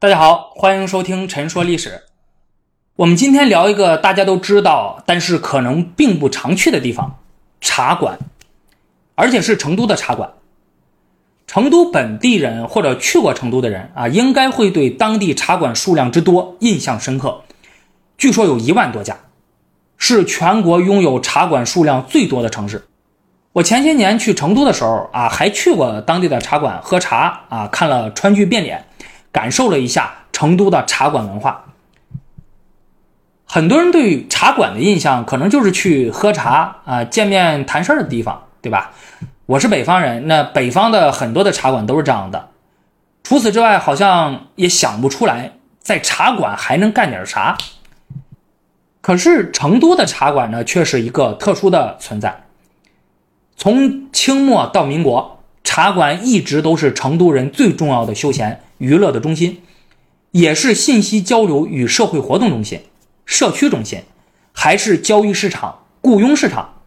大家好，欢迎收听《陈说历史》。我们今天聊一个大家都知道，但是可能并不常去的地方——茶馆，而且是成都的茶馆。成都本地人或者去过成都的人啊，应该会对当地茶馆数量之多印象深刻。据说有一万多家，是全国拥有茶馆数量最多的城市。我前些年去成都的时候啊，还去过当地的茶馆喝茶啊，看了川剧变脸，感受了一下成都的茶馆文化。很多人对茶馆的印象可能就是去喝茶啊、见面谈事儿的地方，对吧？我是北方人，那北方的很多的茶馆都是这样的。除此之外，好像也想不出来在茶馆还能干点啥。可是成都的茶馆呢，却是一个特殊的存在。从清末到民国，茶馆一直都是成都人最重要的休闲娱乐的中心，也是信息交流与社会活动中心、社区中心，还是交易市场、雇佣市场，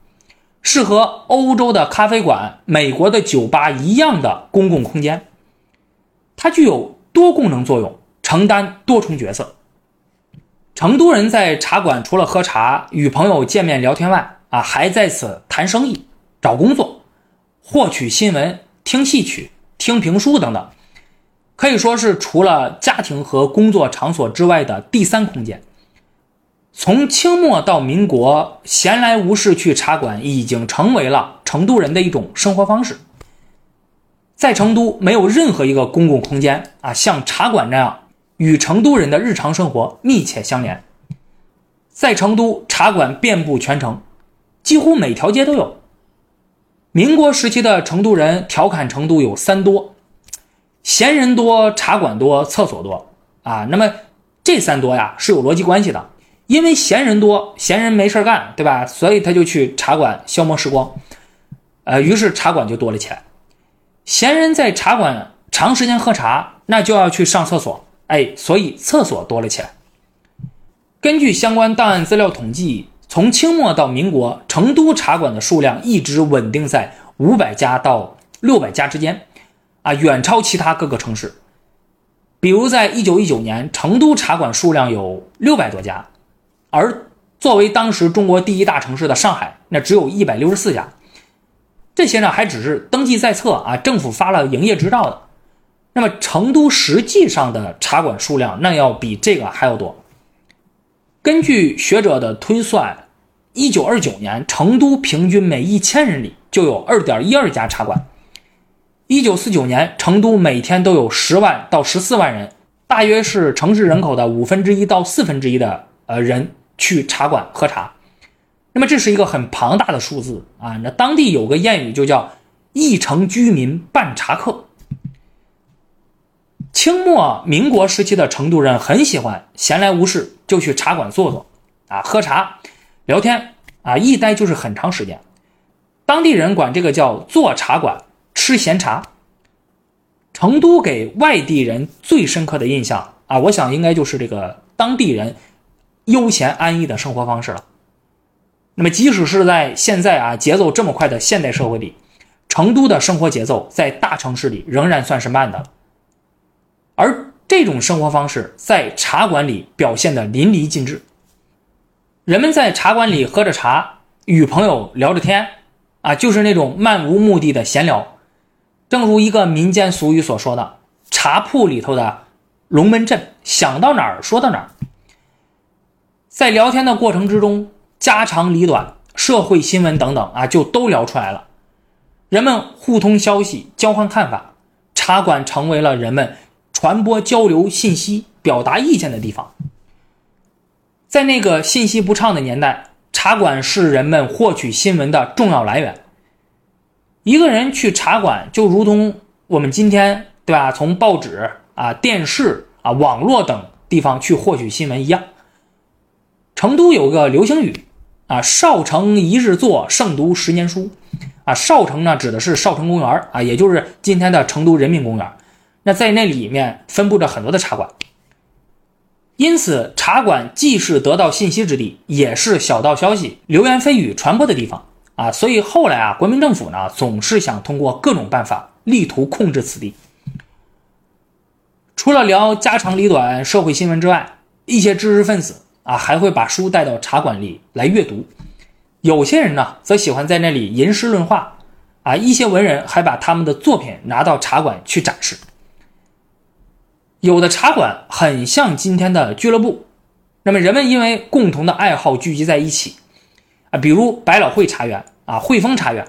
是和欧洲的咖啡馆、美国的酒吧一样的公共空间。它具有多功能作用，承担多重角色。成都人在茶馆除了喝茶、与朋友见面聊天外，啊，还在此谈生意。找工作、获取新闻、听戏曲、听评书等等，可以说是除了家庭和工作场所之外的第三空间。从清末到民国，闲来无事去茶馆已经成为了成都人的一种生活方式。在成都，没有任何一个公共空间啊像茶馆那样与成都人的日常生活密切相连。在成都，茶馆遍布全城，几乎每条街都有。民国时期的成都人调侃成都有三多：闲人多、茶馆多、厕所多啊。那么这三多呀是有逻辑关系的，因为闲人多，闲人没事干，对吧？所以他就去茶馆消磨时光，呃，于是茶馆就多了起来。闲人在茶馆长时间喝茶，那就要去上厕所，哎，所以厕所多了起来。根据相关档案资料统计。从清末到民国，成都茶馆的数量一直稳定在五百家到六百家之间，啊，远超其他各个城市。比如，在一九一九年，成都茶馆数量有六百多家，而作为当时中国第一大城市的上海，那只有一百六十四家。这些呢，还只是登记在册啊，政府发了营业执照的。那么，成都实际上的茶馆数量，那要比这个还要多。根据学者的推算，一九二九年成都平均每一千人里就有二点一二家茶馆。一九四九年，成都每天都有十万到十四万人，大约是城市人口的五分之一到四分之一的呃人去茶馆喝茶。那么这是一个很庞大的数字啊！那当地有个谚语就叫“一城居民半茶客”。清末民国时期的成都人很喜欢闲来无事就去茶馆坐坐，啊，喝茶、聊天，啊，一待就是很长时间。当地人管这个叫坐茶馆、吃闲茶。成都给外地人最深刻的印象啊，我想应该就是这个当地人悠闲安逸的生活方式了。那么，即使是在现在啊节奏这么快的现代社会里，成都的生活节奏在大城市里仍然算是慢的。而这种生活方式在茶馆里表现的淋漓尽致。人们在茶馆里喝着茶，与朋友聊着天，啊，就是那种漫无目的的闲聊。正如一个民间俗语所说的：“茶铺里头的龙门阵，想到哪儿说到哪儿。”在聊天的过程之中，家长里短、社会新闻等等啊，就都聊出来了。人们互通消息，交换看法，茶馆成为了人们。传播、交流信息、表达意见的地方，在那个信息不畅的年代，茶馆是人们获取新闻的重要来源。一个人去茶馆，就如同我们今天对吧，从报纸啊、电视啊、网络等地方去获取新闻一样。成都有个流行语啊：“少城一日坐，胜读十年书。”啊，少城呢指的是少城公园啊，也就是今天的成都人民公园。那在那里面分布着很多的茶馆，因此茶馆既是得到信息之地，也是小道消息、流言蜚语传播的地方啊。所以后来啊，国民政府呢总是想通过各种办法，力图控制此地。除了聊家长里短、社会新闻之外，一些知识分子啊还会把书带到茶馆里来阅读。有些人呢，则喜欢在那里吟诗论画，啊，一些文人还把他们的作品拿到茶馆去展示。有的茶馆很像今天的俱乐部，那么人们因为共同的爱好聚集在一起，啊，比如百老汇茶园啊、汇丰茶园，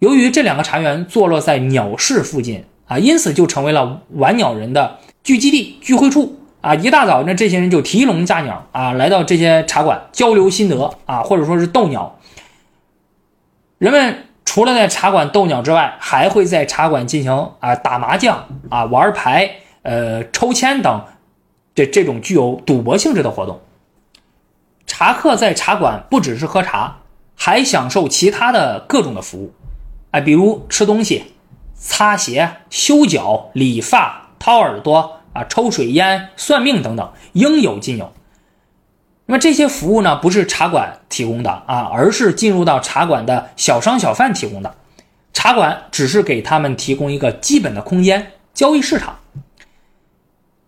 由于这两个茶园坐落在鸟市附近啊，因此就成为了玩鸟人的聚集地、聚会处。啊，一大早，那这些人就提笼架鸟啊，来到这些茶馆交流心得啊，或者说是斗鸟。人们除了在茶馆斗鸟之外，还会在茶馆进行啊打麻将啊、玩牌、呃抽签等这这种具有赌博性质的活动。茶客在茶馆不只是喝茶，还享受其他的各种的服务，啊，比如吃东西、擦鞋、修脚、理发、掏耳朵。啊，抽水烟、算命等等，应有尽有。那么这些服务呢，不是茶馆提供的啊，而是进入到茶馆的小商小贩提供的。茶馆只是给他们提供一个基本的空间，交易市场。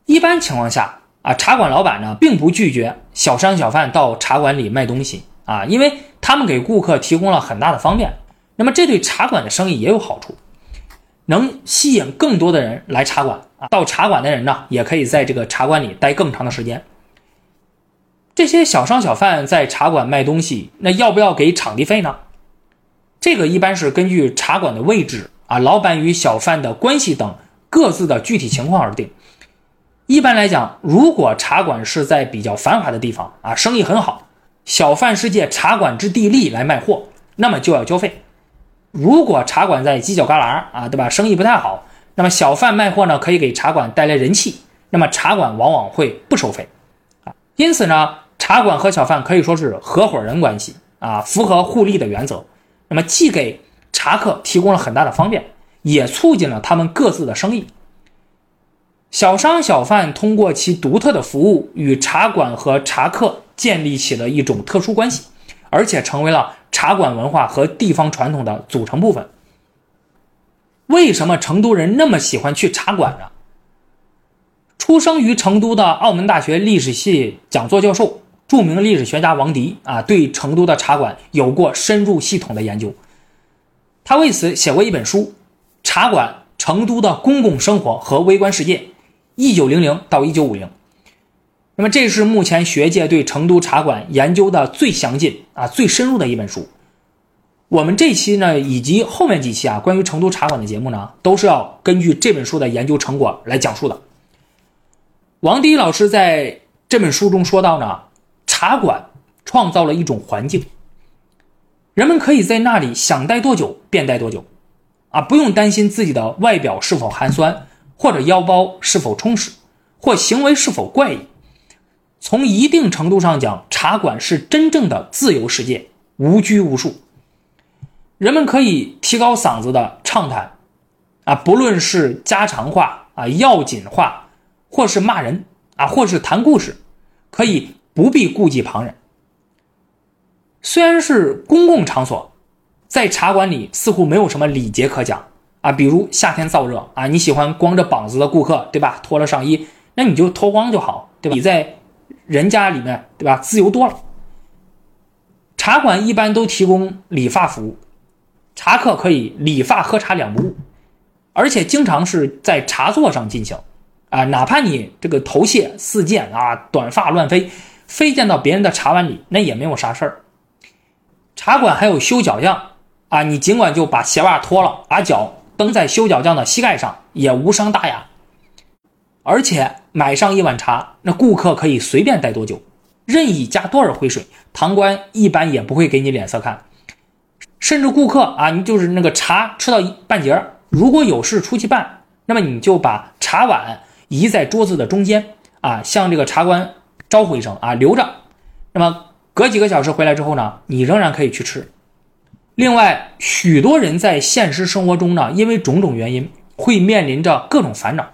一般情况下啊，茶馆老板呢，并不拒绝小商小贩到茶馆里卖东西啊，因为他们给顾客提供了很大的方便。那么这对茶馆的生意也有好处。能吸引更多的人来茶馆啊，到茶馆的人呢，也可以在这个茶馆里待更长的时间。这些小商小贩在茶馆卖东西，那要不要给场地费呢？这个一般是根据茶馆的位置啊、老板与小贩的关系等各自的具体情况而定。一般来讲，如果茶馆是在比较繁华的地方啊，生意很好，小贩是借茶馆之地利来卖货，那么就要交费。如果茶馆在犄角旮旯啊，对吧？生意不太好，那么小贩卖货呢，可以给茶馆带来人气，那么茶馆往往会不收费，啊，因此呢，茶馆和小贩可以说是合伙人关系啊，符合互利的原则。那么既给茶客提供了很大的方便，也促进了他们各自的生意。小商小贩通过其独特的服务，与茶馆和茶客建立起了一种特殊关系，而且成为了。茶馆文化和地方传统的组成部分。为什么成都人那么喜欢去茶馆呢？出生于成都的澳门大学历史系讲座教授、著名历史学家王迪啊，对成都的茶馆有过深入系统的研究。他为此写过一本书《茶馆：成都的公共生活和微观世界（一九零零到一九五零）》。那么，这是目前学界对成都茶馆研究的最详尽啊、最深入的一本书。我们这期呢，以及后面几期啊，关于成都茶馆的节目呢，都是要根据这本书的研究成果来讲述的。王迪老师在这本书中说到呢，茶馆创造了一种环境，人们可以在那里想待多久便待多久，啊，不用担心自己的外表是否寒酸，或者腰包是否充实，或行为是否怪异。从一定程度上讲，茶馆是真正的自由世界，无拘无束。人们可以提高嗓子的畅谈，啊，不论是家常话啊、要紧话，或是骂人啊，或是谈故事，可以不必顾忌旁人。虽然是公共场所，在茶馆里似乎没有什么礼节可讲啊，比如夏天燥热啊，你喜欢光着膀子的顾客，对吧？脱了上衣，那你就脱光就好，对吧？你在。人家里面对吧，自由多了。茶馆一般都提供理发服务，茶客可以理发喝茶两不误，而且经常是在茶座上进行。啊，哪怕你这个头屑四溅啊，短发乱飞，飞溅到别人的茶碗里，那也没有啥事儿。茶馆还有修脚匠啊，你尽管就把鞋袜脱了，把脚蹬在修脚匠的膝盖上，也无伤大雅。而且买上一碗茶，那顾客可以随便待多久，任意加多少回水，堂官一般也不会给你脸色看。甚至顾客啊，你就是那个茶吃到一半截儿如果有事出去办，那么你就把茶碗移在桌子的中间啊，向这个茶官招呼一声啊，留着。那么隔几个小时回来之后呢，你仍然可以去吃。另外，许多人在现实生活中呢，因为种种原因，会面临着各种烦恼。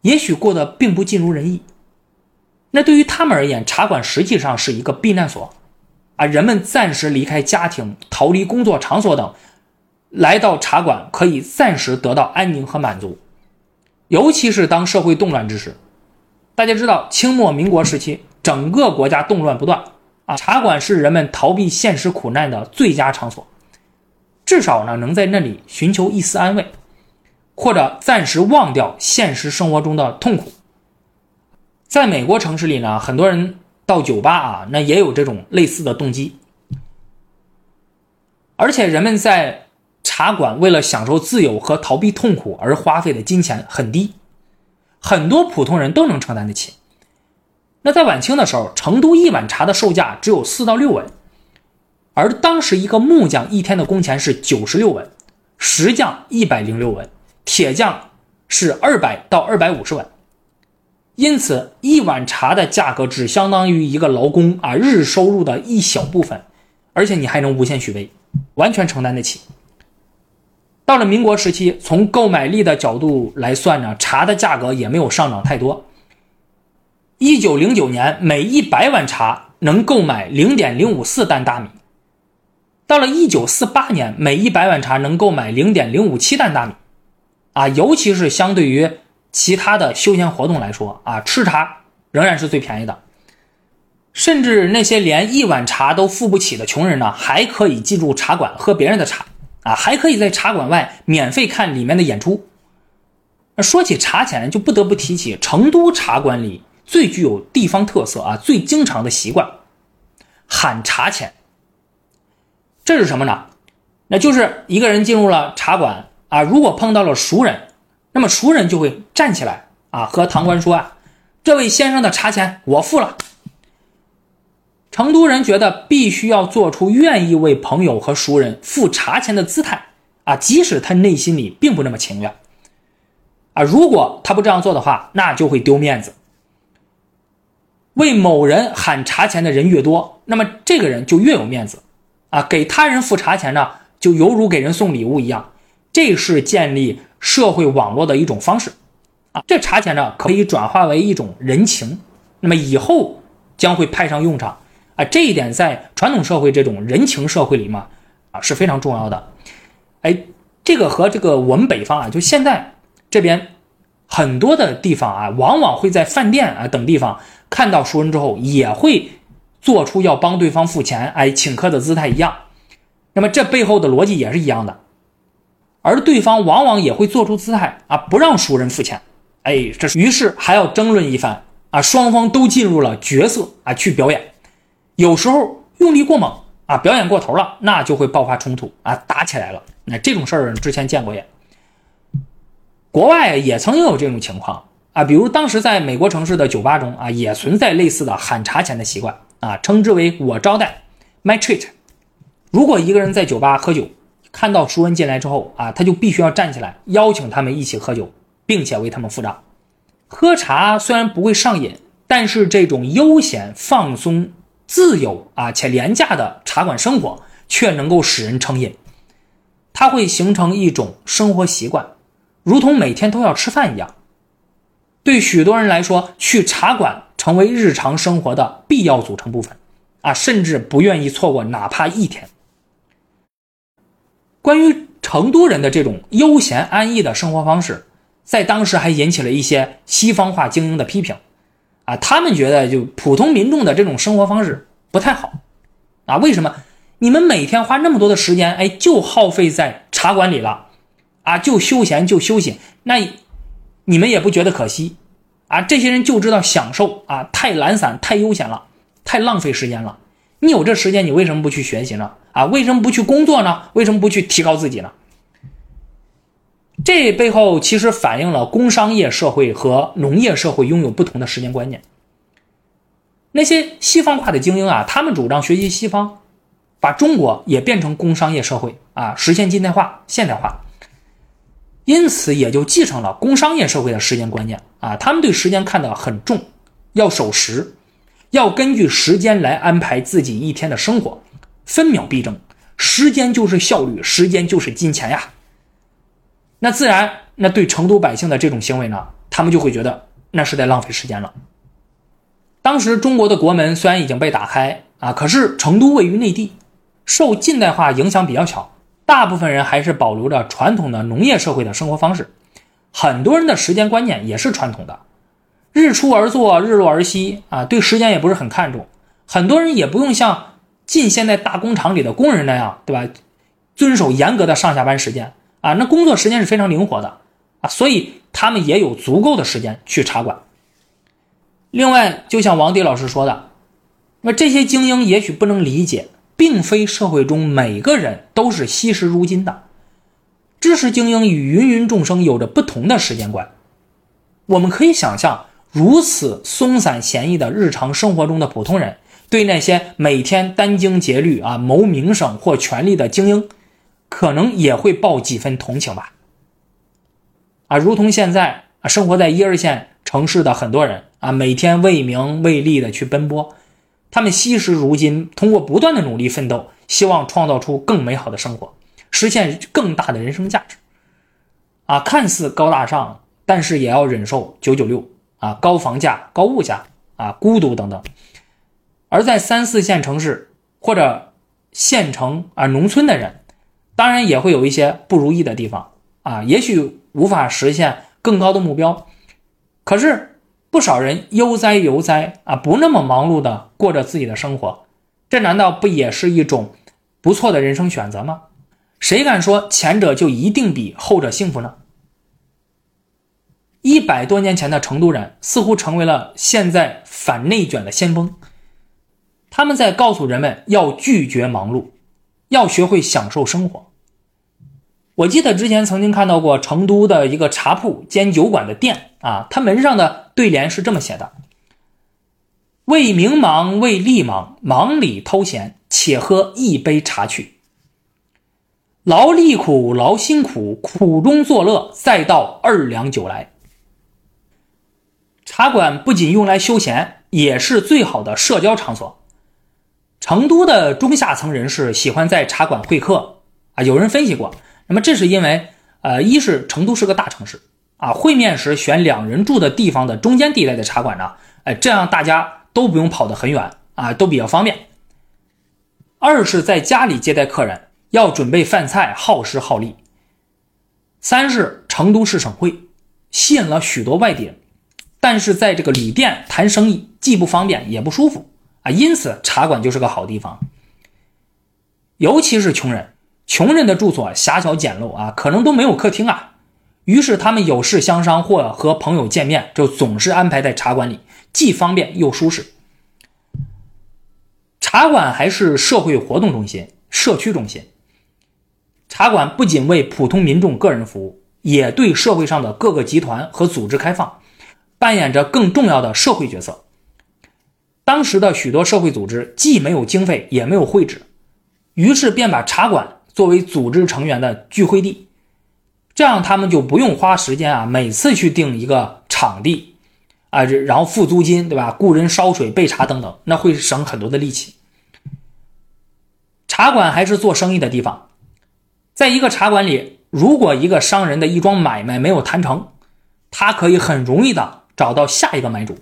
也许过得并不尽如人意，那对于他们而言，茶馆实际上是一个避难所，啊，人们暂时离开家庭，逃离工作场所等，来到茶馆可以暂时得到安宁和满足。尤其是当社会动乱之时。大家知道，清末民国时期，整个国家动乱不断啊，茶馆是人们逃避现实苦难的最佳场所，至少呢，能在那里寻求一丝安慰，或者暂时忘掉现实生活中的痛苦。在美国城市里呢，很多人到酒吧啊，那也有这种类似的动机。而且人们在茶馆为了享受自由和逃避痛苦而花费的金钱很低，很多普通人都能承担得起。那在晚清的时候，成都一碗茶的售价只有四到六文，而当时一个木匠一天的工钱是九十六文，石匠一百零六文，铁匠是二百到二百五十文。因此，一碗茶的价格只相当于一个劳工啊日收入的一小部分，而且你还能无限续杯，完全承担得起。到了民国时期，从购买力的角度来算呢，茶的价格也没有上涨太多。一九零九年，每一百碗茶能购买零点零五四担大米；到了一九四八年，每一百碗茶能购买零点零五七担大米。啊，尤其是相对于。其他的休闲活动来说啊，吃茶仍然是最便宜的。甚至那些连一碗茶都付不起的穷人呢，还可以进入茶馆喝别人的茶啊，还可以在茶馆外免费看里面的演出。说起茶钱，就不得不提起成都茶馆里最具有地方特色啊、最经常的习惯——喊茶钱。这是什么呢？那就是一个人进入了茶馆啊，如果碰到了熟人。那么熟人就会站起来啊，和堂倌说啊：“这位先生的茶钱我付了。”成都人觉得必须要做出愿意为朋友和熟人付茶钱的姿态啊，即使他内心里并不那么情愿啊。如果他不这样做的话，那就会丢面子。为某人喊茶钱的人越多，那么这个人就越有面子啊。给他人付茶钱呢，就犹如给人送礼物一样，这是建立。社会网络的一种方式，啊，这茶钱呢可以转化为一种人情，那么以后将会派上用场，啊，这一点在传统社会这种人情社会里嘛，啊是非常重要的。哎，这个和这个我们北方啊，就现在这边很多的地方啊，往往会在饭店啊等地方看到熟人之后，也会做出要帮对方付钱，哎，请客的姿态一样。那么这背后的逻辑也是一样的。而对方往往也会做出姿态啊，不让熟人付钱，哎，这于是还要争论一番啊，双方都进入了角色啊去表演，有时候用力过猛啊，表演过头了，那就会爆发冲突啊，打起来了。那这种事儿之前见过也，国外也曾经有这种情况啊，比如当时在美国城市的酒吧中啊，也存在类似的喊茶钱的习惯啊，称之为我招待，my treat。如果一个人在酒吧喝酒。看到熟人进来之后啊，他就必须要站起来邀请他们一起喝酒，并且为他们付账。喝茶虽然不会上瘾，但是这种悠闲、放松、自由啊且廉价的茶馆生活却能够使人成瘾。它会形成一种生活习惯，如同每天都要吃饭一样。对许多人来说，去茶馆成为日常生活的必要组成部分啊，甚至不愿意错过哪怕一天。关于成都人的这种悠闲安逸的生活方式，在当时还引起了一些西方化精英的批评，啊，他们觉得就普通民众的这种生活方式不太好，啊，为什么？你们每天花那么多的时间，哎，就耗费在茶馆里了，啊，就休闲就休息，那你们也不觉得可惜，啊，这些人就知道享受，啊，太懒散，太悠闲了，太浪费时间了。你有这时间，你为什么不去学习呢？啊，为什么不去工作呢？为什么不去提高自己呢？这背后其实反映了工商业社会和农业社会拥有不同的时间观念。那些西方化的精英啊，他们主张学习西方，把中国也变成工商业社会啊，实现近代化、现代化，因此也就继承了工商业社会的时间观念啊，他们对时间看得很重，要守时。要根据时间来安排自己一天的生活，分秒必争，时间就是效率，时间就是金钱呀。那自然，那对成都百姓的这种行为呢，他们就会觉得那是在浪费时间了。当时中国的国门虽然已经被打开啊，可是成都位于内地，受近代化影响比较小，大部分人还是保留着传统的农业社会的生活方式，很多人的时间观念也是传统的，日出而作，日落而息啊，对时间也不是很看重。很多人也不用像近现代大工厂里的工人那样，对吧？遵守严格的上下班时间啊，那工作时间是非常灵活的啊，所以他们也有足够的时间去茶馆。另外，就像王迪老师说的，那这些精英也许不能理解，并非社会中每个人都是惜时如金的。知识精英与芸芸众生有着不同的时间观。我们可以想象，如此松散闲逸的日常生活中的普通人。对那些每天殚精竭虑啊谋名声或权力的精英，可能也会抱几分同情吧。啊，如同现在啊生活在一二线城市的很多人啊，每天为名为利的去奔波，他们惜时如金，通过不断的努力奋斗，希望创造出更美好的生活，实现更大的人生价值。啊，看似高大上，但是也要忍受九九六啊，高房价、高物价啊，孤独等等。而在三四线城市或者县城啊农村的人，当然也会有一些不如意的地方啊，也许无法实现更高的目标。可是不少人悠哉悠哉啊，不那么忙碌的过着自己的生活，这难道不也是一种不错的人生选择吗？谁敢说前者就一定比后者幸福呢？一百多年前的成都人似乎成为了现在反内卷的先锋。他们在告诉人们要拒绝忙碌，要学会享受生活。我记得之前曾经看到过成都的一个茶铺兼酒馆的店啊，它门上的对联是这么写的：“为名忙，为利忙，忙里偷闲，且喝一杯茶去。劳力苦，劳心苦，苦中作乐，再倒二两酒来。”茶馆不仅用来休闲，也是最好的社交场所。成都的中下层人士喜欢在茶馆会客啊，有人分析过，那么这是因为，呃，一是成都是个大城市啊，会面时选两人住的地方的中间地带的茶馆呢，哎，这样大家都不用跑得很远啊，都比较方便。二是在家里接待客人要准备饭菜，耗时耗力。三是成都市省会吸引了许多外地人，但是在这个旅店谈生意既不方便也不舒服。啊，因此茶馆就是个好地方，尤其是穷人，穷人的住所狭小简陋啊，可能都没有客厅啊。于是他们有事相商或和朋友见面，就总是安排在茶馆里，既方便又舒适。茶馆还是社会活动中心、社区中心。茶馆不仅为普通民众个人服务，也对社会上的各个集团和组织开放，扮演着更重要的社会角色。当时的许多社会组织既没有经费，也没有会址，于是便把茶馆作为组织成员的聚会地，这样他们就不用花时间啊，每次去订一个场地，啊，然后付租金，对吧？雇人烧水、备茶等等，那会省很多的力气。茶馆还是做生意的地方，在一个茶馆里，如果一个商人的一桩买卖没有谈成，他可以很容易的找到下一个买主。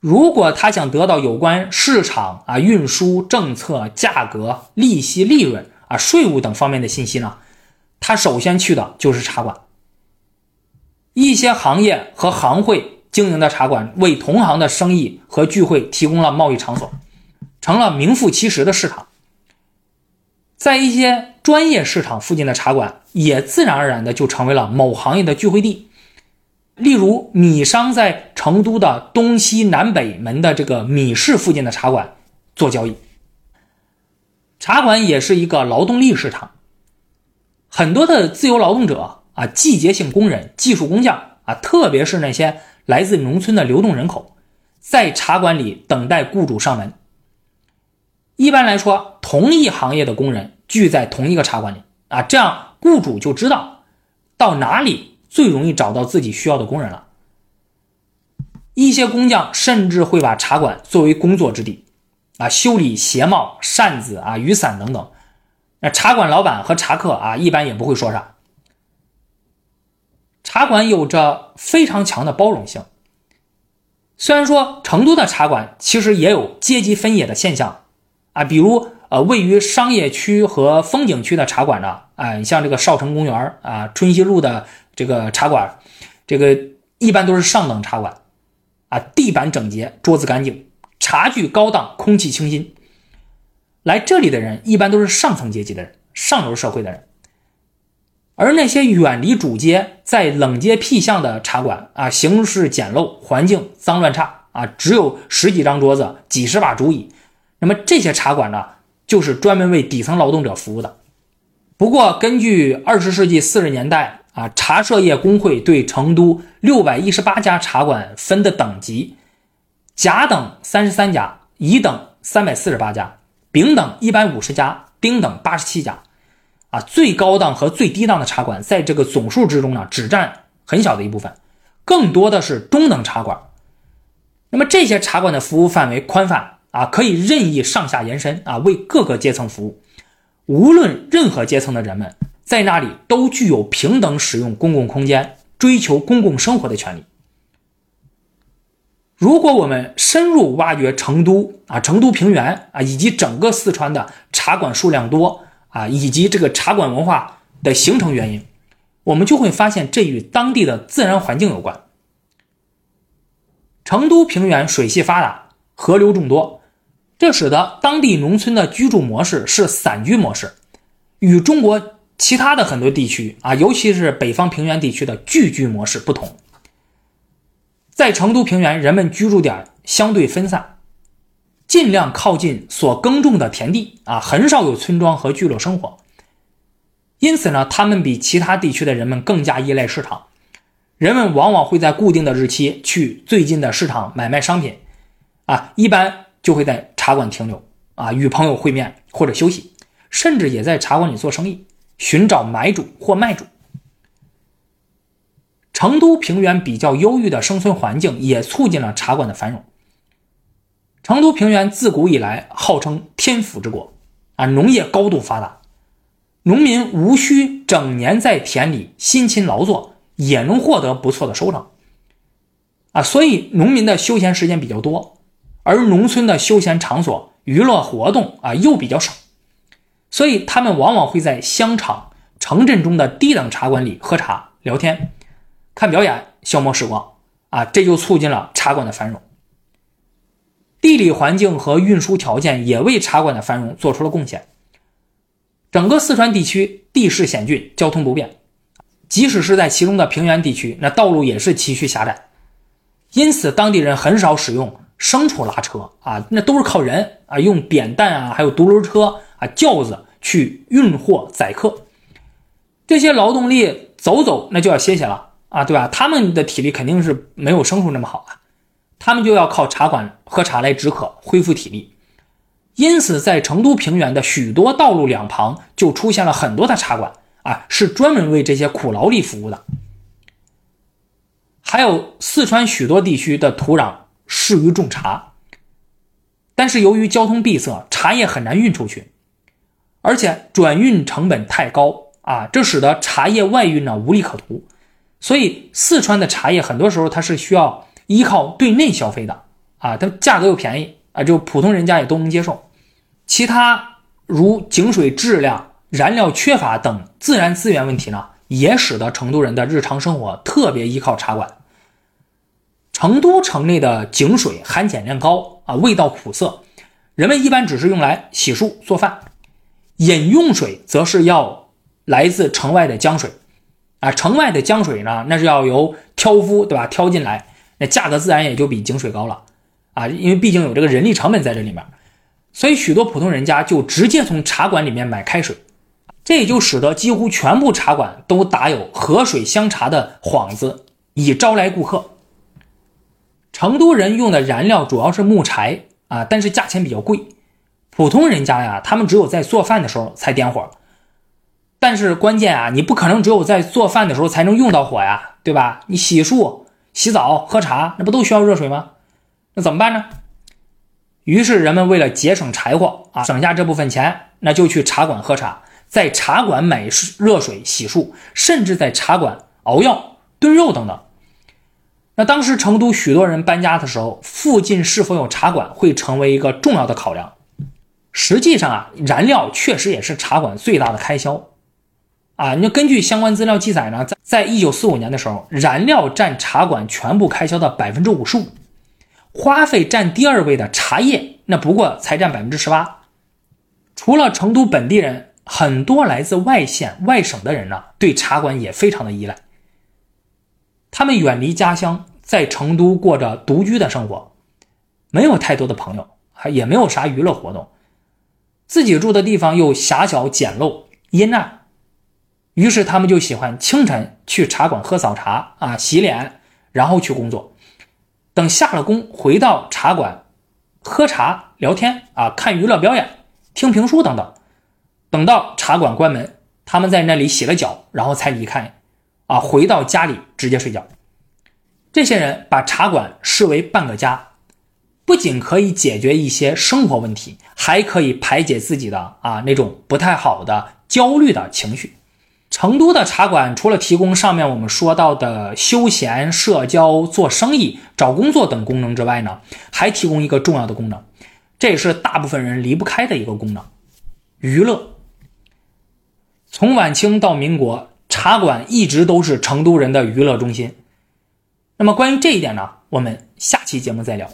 如果他想得到有关市场啊、运输政策、价格、利息、利润啊、税务等方面的信息呢，他首先去的就是茶馆。一些行业和行会经营的茶馆，为同行的生意和聚会提供了贸易场所，成了名副其实的市场。在一些专业市场附近的茶馆，也自然而然的就成为了某行业的聚会地。例如，米商在成都的东西南北门的这个米市附近的茶馆做交易。茶馆也是一个劳动力市场，很多的自由劳动者啊、季节性工人、技术工匠啊，特别是那些来自农村的流动人口，在茶馆里等待雇主上门。一般来说，同一行业的工人聚在同一个茶馆里啊，这样雇主就知道到哪里。最容易找到自己需要的工人了。一些工匠甚至会把茶馆作为工作之地，啊，修理鞋帽、扇子啊、雨伞等等。那茶馆老板和茶客啊，一般也不会说啥。茶馆有着非常强的包容性。虽然说成都的茶馆其实也有阶级分野的现象，啊，比如呃，位于商业区和风景区的茶馆呢，啊，你像这个少城公园啊、春熙路的。这个茶馆，这个一般都是上等茶馆，啊，地板整洁，桌子干净，茶具高档，空气清新。来这里的人一般都是上层阶级的人，上流社会的人。而那些远离主街、在冷街僻巷的茶馆啊，形式简陋，环境脏乱差啊，只有十几张桌子、几十把竹椅。那么这些茶馆呢，就是专门为底层劳动者服务的。不过，根据二十世纪四十年代啊，茶社业工会对成都六百一十八家茶馆分的等级，甲等三十三家，乙等三百四十八家，丙等一百五十家，丁等八十七家。啊，最高档和最低档的茶馆在这个总数之中呢，只占很小的一部分，更多的是中等茶馆。那么这些茶馆的服务范围宽泛啊，可以任意上下延伸啊，为各个阶层服务。无论任何阶层的人们在那里都具有平等使用公共空间、追求公共生活的权利。如果我们深入挖掘成都啊、成都平原啊以及整个四川的茶馆数量多。啊，以及这个茶馆文化的形成原因，我们就会发现这与当地的自然环境有关。成都平原水系发达，河流众多，这使得当地农村的居住模式是散居模式，与中国其他的很多地区啊，尤其是北方平原地区的聚居模式不同。在成都平原，人们居住点相对分散。尽量靠近所耕种的田地啊，很少有村庄和聚落生活。因此呢，他们比其他地区的人们更加依赖市场。人们往往会在固定的日期去最近的市场买卖商品，啊，一般就会在茶馆停留啊，与朋友会面或者休息，甚至也在茶馆里做生意，寻找买主或卖主。成都平原比较优郁的生存环境也促进了茶馆的繁荣。成都平原自古以来号称天府之国，啊，农业高度发达，农民无需整年在田里辛勤劳作，也能获得不错的收成，啊，所以农民的休闲时间比较多，而农村的休闲场所、娱乐活动啊又比较少，所以他们往往会在乡场、城镇中的低等茶馆里喝茶、聊天、看表演，消磨时光，啊，这就促进了茶馆的繁荣。地理环境和运输条件也为茶馆的繁荣做出了贡献。整个四川地区地势险峻，交通不便，即使是在其中的平原地区，那道路也是崎岖狭窄，因此当地人很少使用牲畜拉车啊，那都是靠人啊，用扁担啊，还有独轮车啊、轿子去运货载客。这些劳动力走走，那就要歇歇了啊，对吧？他们的体力肯定是没有牲畜那么好啊。他们就要靠茶馆喝茶来止渴、恢复体力，因此在成都平原的许多道路两旁就出现了很多的茶馆啊，是专门为这些苦劳力服务的。还有四川许多地区的土壤适于种茶，但是由于交通闭塞，茶叶很难运出去，而且转运成本太高啊，这使得茶叶外运呢无利可图，所以四川的茶叶很多时候它是需要。依靠对内消费的啊，它价格又便宜啊，就普通人家也都能接受。其他如井水质量、燃料缺乏等自然资源问题呢，也使得成都人的日常生活特别依靠茶馆。成都城内的井水含碱量高啊，味道苦涩，人们一般只是用来洗漱、做饭。饮用水则是要来自城外的江水啊，城外的江水呢，那是要由挑夫对吧挑进来。那价格自然也就比井水高了，啊，因为毕竟有这个人力成本在这里面，所以许多普通人家就直接从茶馆里面买开水，这也就使得几乎全部茶馆都打有河水香茶的幌子，以招来顾客。成都人用的燃料主要是木柴啊，但是价钱比较贵，普通人家呀，他们只有在做饭的时候才点火，但是关键啊，你不可能只有在做饭的时候才能用到火呀，对吧？你洗漱。洗澡、喝茶，那不都需要热水吗？那怎么办呢？于是人们为了节省柴火啊，省下这部分钱，那就去茶馆喝茶，在茶馆买热水洗漱，甚至在茶馆熬药、炖肉等等。那当时成都许多人搬家的时候，附近是否有茶馆会成为一个重要的考量。实际上啊，燃料确实也是茶馆最大的开销啊，你就根据相关资料记载呢，在在一九四五年的时候，燃料占茶馆全部开销的百分之五十五，花费占第二位的茶叶，那不过才占百分之十八。除了成都本地人，很多来自外县、外省的人呢，对茶馆也非常的依赖。他们远离家乡，在成都过着独居的生活，没有太多的朋友，还也没有啥娱乐活动，自己住的地方又狭小简陋、阴暗。于是他们就喜欢清晨去茶馆喝早茶啊，洗脸，然后去工作。等下了工，回到茶馆喝茶聊天啊，看娱乐表演，听评书等等。等到茶馆关门，他们在那里洗了脚，然后才离开啊，回到家里直接睡觉。这些人把茶馆视为半个家，不仅可以解决一些生活问题，还可以排解自己的啊那种不太好的焦虑的情绪。成都的茶馆除了提供上面我们说到的休闲、社交、做生意、找工作等功能之外呢，还提供一个重要的功能，这也是大部分人离不开的一个功能——娱乐。从晚清到民国，茶馆一直都是成都人的娱乐中心。那么关于这一点呢，我们下期节目再聊。